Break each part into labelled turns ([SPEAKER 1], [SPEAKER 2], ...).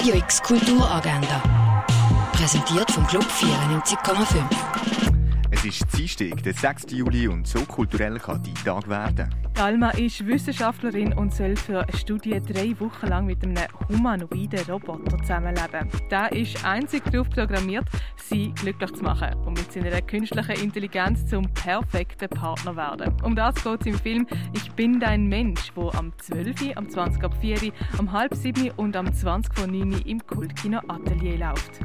[SPEAKER 1] Radio X Kulturagenda. Präsentiert vom Club 94,5.
[SPEAKER 2] Es ist Dienstag, der 6. Juli und so kulturell kann die Tag werden.
[SPEAKER 3] Alma ist Wissenschaftlerin und soll für eine Studie drei Wochen lang mit einem humanoiden Roboter zusammenleben. Der ist einzig darauf programmiert, sie glücklich zu machen und mit seiner künstlichen Intelligenz zum perfekten Partner werden. Um das geht es im Film Ich bin dein Mensch, wo am 12., am 20. ab 4., am halb 7. und am 20. vor 9. im Kultkino Atelier läuft.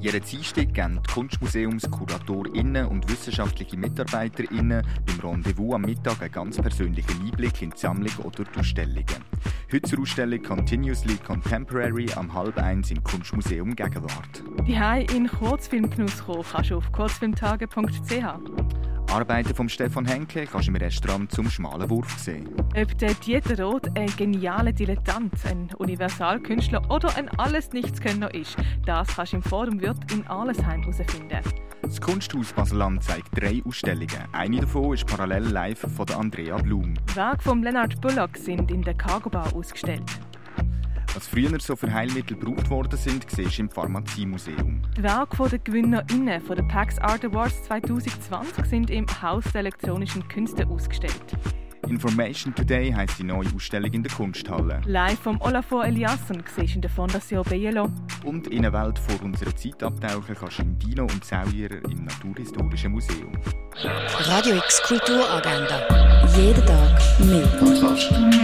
[SPEAKER 2] Jeden Dienstag geben die KunstmuseumsKuratorinnen und wissenschaftliche MitarbeiterInnen beim Rendezvous am Mittag einen ganz persönlichen Einblick in die Sammlung oder die Ausstellungen. Heute Ausstellung Continuously Contemporary am halb eins im Kunstmuseum Gegenwart.
[SPEAKER 3] Die in Kurzfilmgenuss kommen kannst du auf kurzfilmtage.ch.
[SPEAKER 2] Arbeiten von Stefan Henke kannst du im Restaurant zum schmalen Wurf sehen.
[SPEAKER 3] Ob der Dieter Roth ein genialer Dilettant, ein Universalkünstler oder ein Alles-Nichts-Könner ist, das kannst du im Forum Wirt in Arlesheim herausfinden.
[SPEAKER 2] Das Kunsthaus Baseland zeigt drei Ausstellungen. Eine davon ist parallel live von Andrea Blum.
[SPEAKER 3] Werke von Leonard Bullock sind in der Cargo Bar ausgestellt.
[SPEAKER 2] Was früher so für Heilmittel gebraucht worden sind, siehst du im Pharmaziemuseum.
[SPEAKER 3] Die Werke der GewinnerInnen von der PAX Art Awards 2020 sind im Haus der elektronischen Künste ausgestellt.
[SPEAKER 2] Information Today heisst die neue Ausstellung in der Kunsthalle.
[SPEAKER 3] Live vom Olafur Eliasson siehst in der Fondation Bielo.
[SPEAKER 2] Und in eine Welt vor unserer Zeit abtauchen kannst du im Dino und Sauierer im Naturhistorischen Museum.
[SPEAKER 1] Radio X Kulturagenda. Jeden Tag mehr.